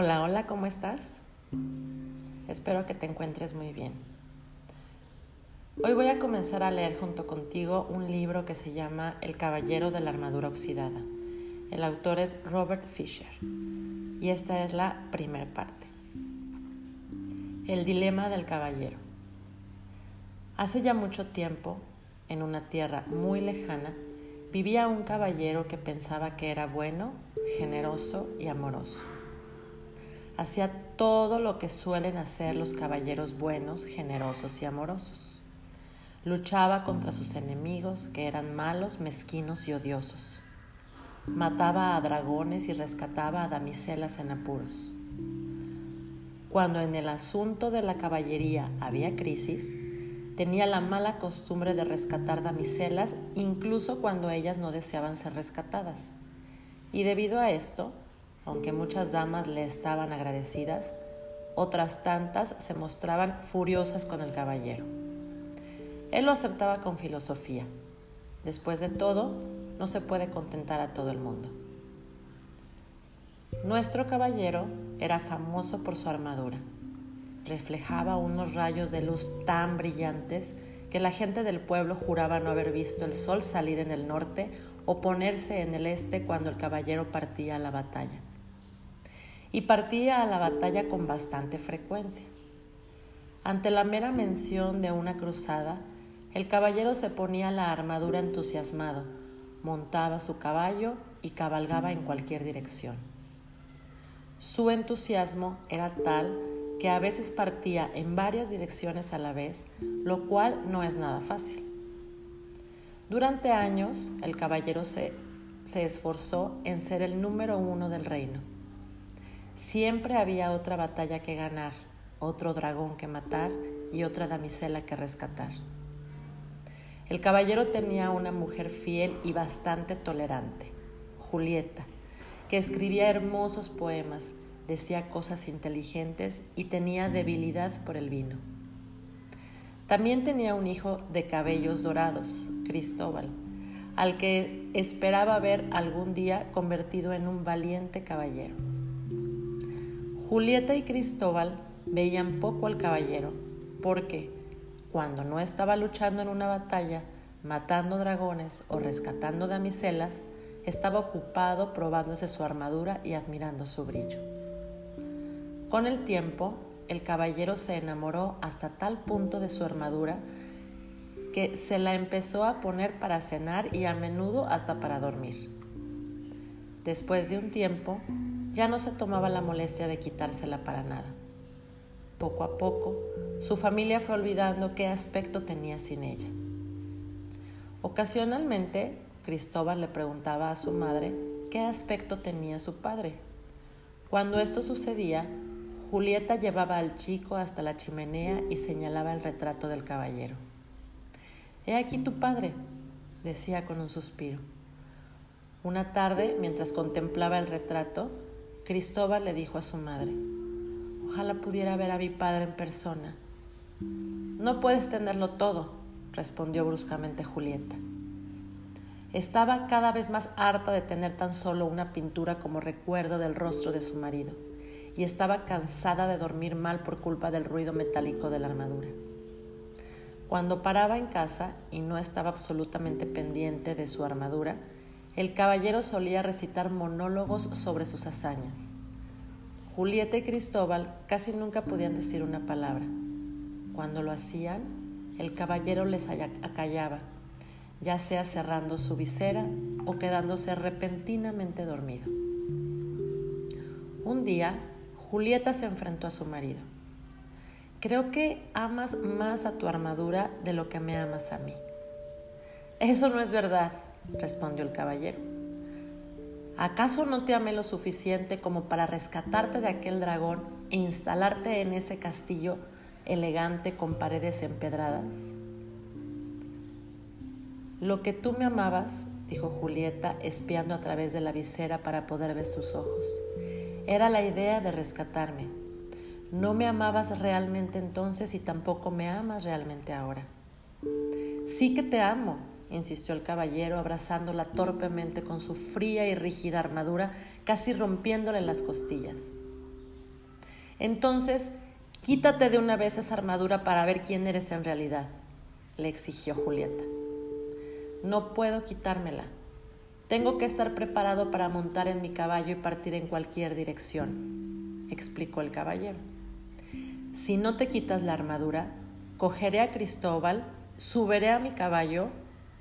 Hola, hola, ¿cómo estás? Espero que te encuentres muy bien. Hoy voy a comenzar a leer junto contigo un libro que se llama El Caballero de la Armadura Oxidada. El autor es Robert Fisher y esta es la primera parte. El dilema del caballero. Hace ya mucho tiempo, en una tierra muy lejana, vivía un caballero que pensaba que era bueno, generoso y amoroso. Hacía todo lo que suelen hacer los caballeros buenos, generosos y amorosos. Luchaba contra sus enemigos, que eran malos, mezquinos y odiosos. Mataba a dragones y rescataba a damiselas en apuros. Cuando en el asunto de la caballería había crisis, tenía la mala costumbre de rescatar damiselas incluso cuando ellas no deseaban ser rescatadas. Y debido a esto, aunque muchas damas le estaban agradecidas, otras tantas se mostraban furiosas con el caballero. Él lo aceptaba con filosofía. Después de todo, no se puede contentar a todo el mundo. Nuestro caballero era famoso por su armadura. Reflejaba unos rayos de luz tan brillantes que la gente del pueblo juraba no haber visto el sol salir en el norte o ponerse en el este cuando el caballero partía a la batalla. Y partía a la batalla con bastante frecuencia. Ante la mera mención de una cruzada, el caballero se ponía la armadura entusiasmado, montaba su caballo y cabalgaba en cualquier dirección. Su entusiasmo era tal que a veces partía en varias direcciones a la vez, lo cual no es nada fácil. Durante años, el caballero se, se esforzó en ser el número uno del reino. Siempre había otra batalla que ganar, otro dragón que matar y otra damisela que rescatar. El caballero tenía una mujer fiel y bastante tolerante, Julieta, que escribía hermosos poemas, decía cosas inteligentes y tenía debilidad por el vino. También tenía un hijo de cabellos dorados, Cristóbal, al que esperaba ver algún día convertido en un valiente caballero. Julieta y Cristóbal veían poco al caballero, porque cuando no estaba luchando en una batalla, matando dragones o rescatando damiselas, estaba ocupado probándose su armadura y admirando su brillo. Con el tiempo, el caballero se enamoró hasta tal punto de su armadura que se la empezó a poner para cenar y a menudo hasta para dormir. Después de un tiempo, ya no se tomaba la molestia de quitársela para nada. Poco a poco, su familia fue olvidando qué aspecto tenía sin ella. Ocasionalmente, Cristóbal le preguntaba a su madre qué aspecto tenía su padre. Cuando esto sucedía, Julieta llevaba al chico hasta la chimenea y señalaba el retrato del caballero. He aquí tu padre, decía con un suspiro. Una tarde, mientras contemplaba el retrato, Cristóbal le dijo a su madre, Ojalá pudiera ver a mi padre en persona. No puedes tenerlo todo, respondió bruscamente Julieta. Estaba cada vez más harta de tener tan solo una pintura como recuerdo del rostro de su marido, y estaba cansada de dormir mal por culpa del ruido metálico de la armadura. Cuando paraba en casa y no estaba absolutamente pendiente de su armadura, el caballero solía recitar monólogos sobre sus hazañas. Julieta y Cristóbal casi nunca podían decir una palabra. Cuando lo hacían, el caballero les acallaba, ya sea cerrando su visera o quedándose repentinamente dormido. Un día, Julieta se enfrentó a su marido. Creo que amas más a tu armadura de lo que me amas a mí. Eso no es verdad, respondió el caballero. ¿Acaso no te amé lo suficiente como para rescatarte de aquel dragón e instalarte en ese castillo elegante con paredes empedradas? Lo que tú me amabas, dijo Julieta, espiando a través de la visera para poder ver sus ojos, era la idea de rescatarme. No me amabas realmente entonces y tampoco me amas realmente ahora. Sí que te amo, insistió el caballero, abrazándola torpemente con su fría y rígida armadura, casi rompiéndole las costillas. Entonces, quítate de una vez esa armadura para ver quién eres en realidad, le exigió Julieta. No puedo quitármela. Tengo que estar preparado para montar en mi caballo y partir en cualquier dirección, explicó el caballero. Si no te quitas la armadura, cogeré a Cristóbal, subiré a mi caballo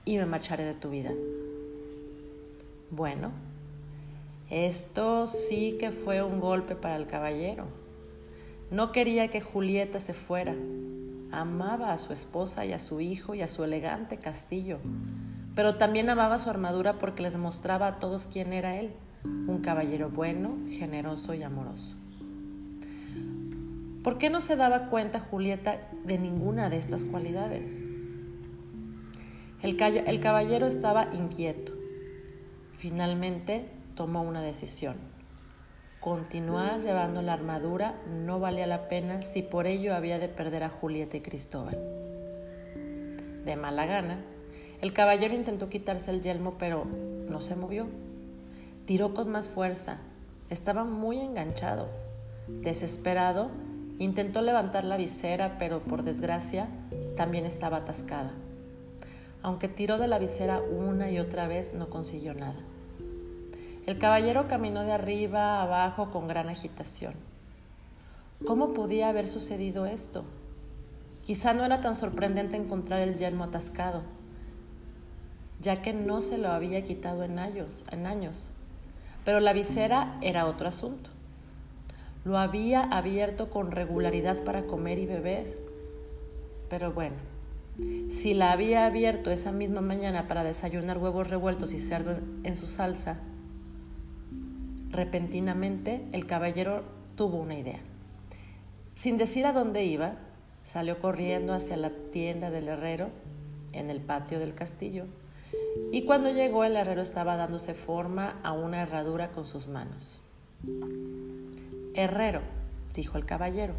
y me marcharé de tu vida. Bueno, esto sí que fue un golpe para el caballero. No quería que Julieta se fuera. Amaba a su esposa y a su hijo y a su elegante castillo pero también amaba su armadura porque les mostraba a todos quién era él, un caballero bueno, generoso y amoroso. ¿Por qué no se daba cuenta Julieta de ninguna de estas cualidades? El, caballero estaba inquieto. Finalmente tomó una decisión. Continuar llevando la armadura no valía la pena si por ello había de perder a Julieta y Cristóbal. De mala gana, el caballero intentó quitarse el yelmo, pero no se movió. Tiró con más fuerza. Estaba muy enganchado. Desesperado, intentó levantar la visera, pero por desgracia también estaba atascada. Aunque tiró de la visera una y otra vez, no consiguió nada. El caballero caminó de arriba a abajo con gran agitación. ¿Cómo podía haber sucedido esto? Quizá no era tan sorprendente encontrar el yelmo atascado ya que no se lo había quitado en años, en años. Pero la visera era otro asunto. Lo había abierto con regularidad para comer y beber. Pero bueno, si la había abierto esa misma mañana para desayunar huevos revueltos y cerdo en su salsa, repentinamente el caballero tuvo una idea. Sin decir a dónde iba, salió corriendo hacia la tienda del herrero en el patio del castillo y cuando llegó el herrero estaba dándose forma a una herradura con sus manos. Herrero, dijo el caballero,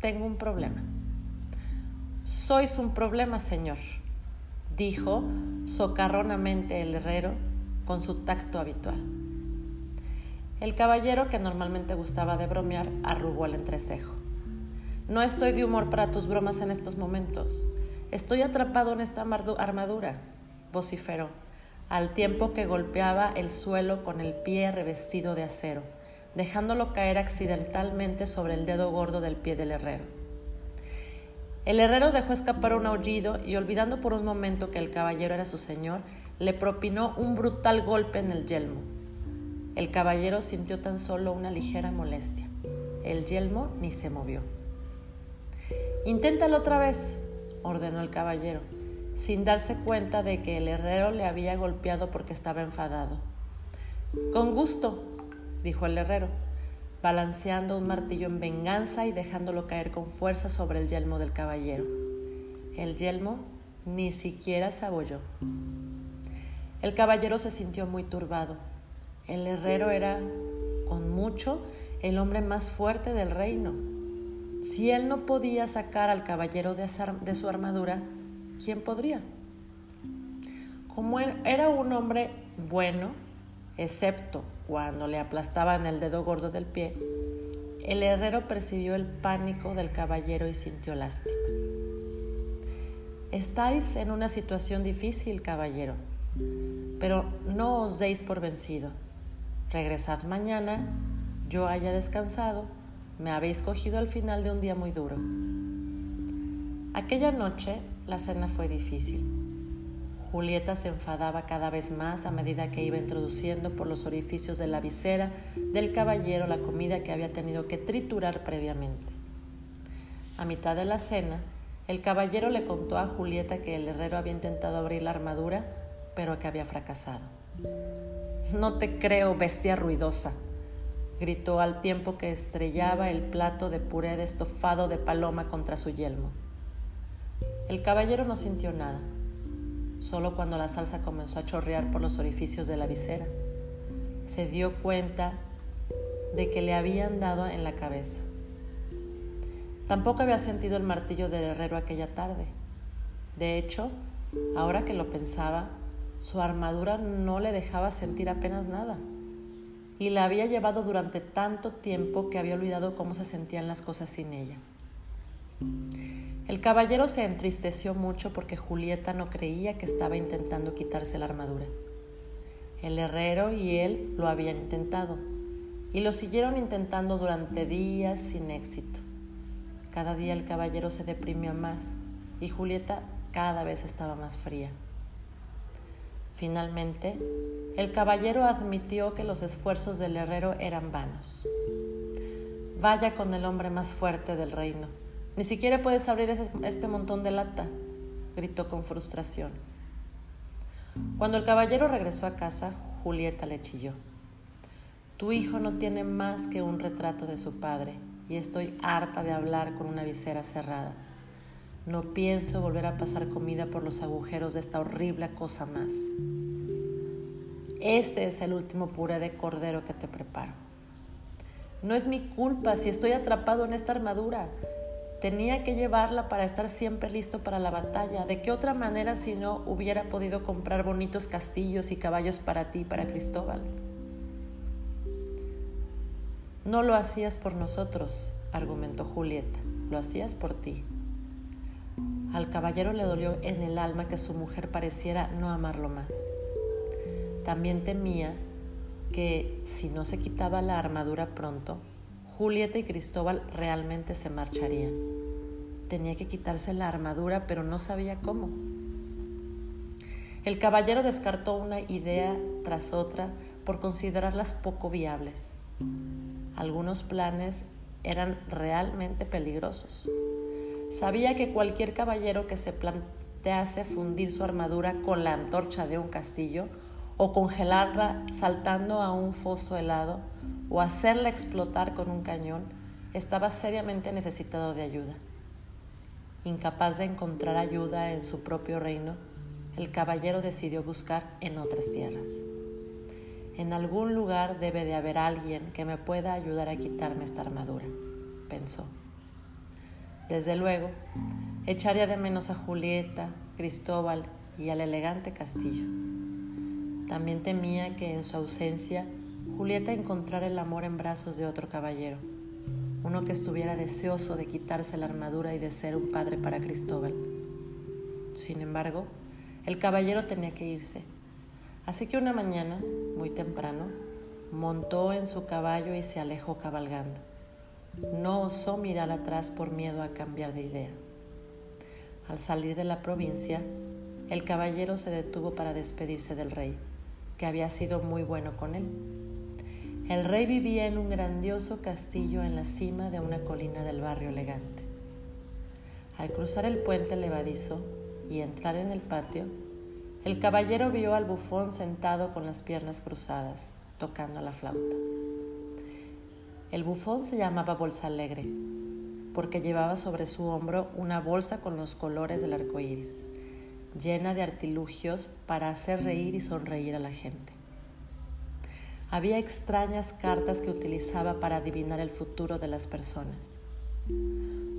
tengo un problema. Sois un problema, señor, dijo socarronamente el herrero con su tacto habitual. El caballero, que normalmente gustaba de bromear, arrugó el entrecejo. No estoy de humor para tus bromas en estos momentos. Estoy atrapado en esta armadura vociferó, al tiempo que golpeaba el suelo con el pie revestido de acero, dejándolo caer accidentalmente sobre el dedo gordo del pie del herrero. El herrero dejó escapar un aullido y olvidando por un momento que el caballero era su señor, le propinó un brutal golpe en el yelmo. El caballero sintió tan solo una ligera molestia. El yelmo ni se movió. Inténtalo otra vez, ordenó el caballero sin darse cuenta de que el herrero le había golpeado porque estaba enfadado. Con gusto, dijo el herrero, balanceando un martillo en venganza y dejándolo caer con fuerza sobre el yelmo del caballero. El yelmo ni siquiera se abolló. El caballero se sintió muy turbado. El herrero era, con mucho, el hombre más fuerte del reino. Si él no podía sacar al caballero de, su armadura, ¿quién podría? Como era un hombre bueno, excepto cuando le aplastaban el dedo gordo del pie, el herrero percibió el pánico del caballero y sintió lástima. Estáis en una situación difícil, caballero, pero no os deis por vencido. Regresad mañana, yo haya descansado, me habéis cogido al final de un día muy duro. Aquella noche la cena fue difícil. Julieta se enfadaba cada vez más a medida que iba introduciendo por los orificios de la visera del caballero la comida que había tenido que triturar previamente. A mitad de la cena, el caballero le contó a Julieta que el herrero había intentado abrir la armadura, pero que había fracasado. No te creo, bestia ruidosa, gritó al tiempo que estrellaba el plato de puré de estofado de paloma contra su yelmo. El caballero no sintió nada, solo cuando la salsa comenzó a chorrear por los orificios de la visera. Se dio cuenta de que le habían dado en la cabeza. Tampoco había sentido el martillo del herrero aquella tarde. De hecho, ahora que lo pensaba, su armadura no le dejaba sentir apenas nada. y la había llevado durante tanto tiempo que había olvidado cómo se sentían las cosas sin ella. El caballero se entristeció mucho porque Julieta no creía que estaba intentando quitarse la armadura. El herrero y él lo habían intentado y lo siguieron intentando durante días sin éxito. Cada día el caballero se deprimió más y Julieta cada vez estaba más fría. Finalmente, el caballero admitió que los esfuerzos del herrero eran vanos. Vaya con el hombre más fuerte del reino, ni siquiera puedes abrir este montón de lata, gritó con frustración. Cuando el caballero regresó a casa, Julieta le chilló. Tu hijo no tiene más que un retrato de su padre y estoy harta de hablar con una visera cerrada. No pienso volver a pasar comida por los agujeros de esta horrible cosa más. Este es el último puré de cordero que te preparo. No es mi culpa si estoy atrapado en esta armadura. Tenía que llevarla para estar siempre listo para la batalla. ¿De qué otra manera si no hubiera podido comprar bonitos castillos y caballos para ti para Cristóbal? No lo hacías por nosotros, argumentó Julieta, lo hacías por ti. Al caballero le dolió en el alma que su mujer pareciera no amarlo más. También temía que si no se quitaba la armadura pronto, Julieta y Cristóbal realmente se marcharían. Tenía que quitarse la armadura, pero no sabía cómo. El caballero descartó una idea tras otra por considerarlas poco viables. Algunos planes eran realmente peligrosos. Sabía que cualquier caballero que se plantease fundir su armadura con la antorcha de un castillo o congelarla saltando a un foso helado o hacerla explotar con un cañón, estaba seriamente necesitado de ayuda. Incapaz de encontrar ayuda en su propio reino, el caballero decidió buscar en otras tierras. En algún lugar debe de haber alguien que me pueda ayudar a quitarme esta armadura, pensó. Desde luego, echaría de menos a Julieta, Cristóbal y al elegante castillo. También temía que en su ausencia Julieta encontrara el amor en brazos de otro caballero, uno que estuviera deseoso de quitarse la armadura y de ser un padre para Cristóbal. Sin embargo, el caballero tenía que irse, así que una mañana, muy temprano, montó en su caballo y se alejó cabalgando. No osó mirar atrás por miedo a cambiar de idea. Al salir de la provincia, el caballero se detuvo para despedirse del rey, que había sido muy bueno con él. El rey vivía en un grandioso castillo en la cima de una colina del barrio elegante. Al cruzar el puente levadizo y entrar en el patio, el caballero vio al bufón sentado con las piernas cruzadas, tocando la flauta. El bufón se llamaba Bolsa Alegre, porque llevaba sobre su hombro una bolsa con los colores del arco iris, llena de artilugios para hacer reír y sonreír a la gente. Había extrañas cartas que utilizaba para adivinar el futuro de las personas.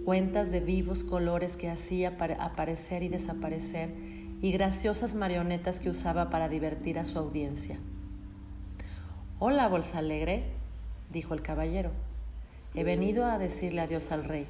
Cuentas de vivos colores que hacía para aparecer y desaparecer y graciosas marionetas que usaba para divertir a su audiencia. Hola, Bolsa Alegre, dijo el caballero. He venido a decirle adiós al rey.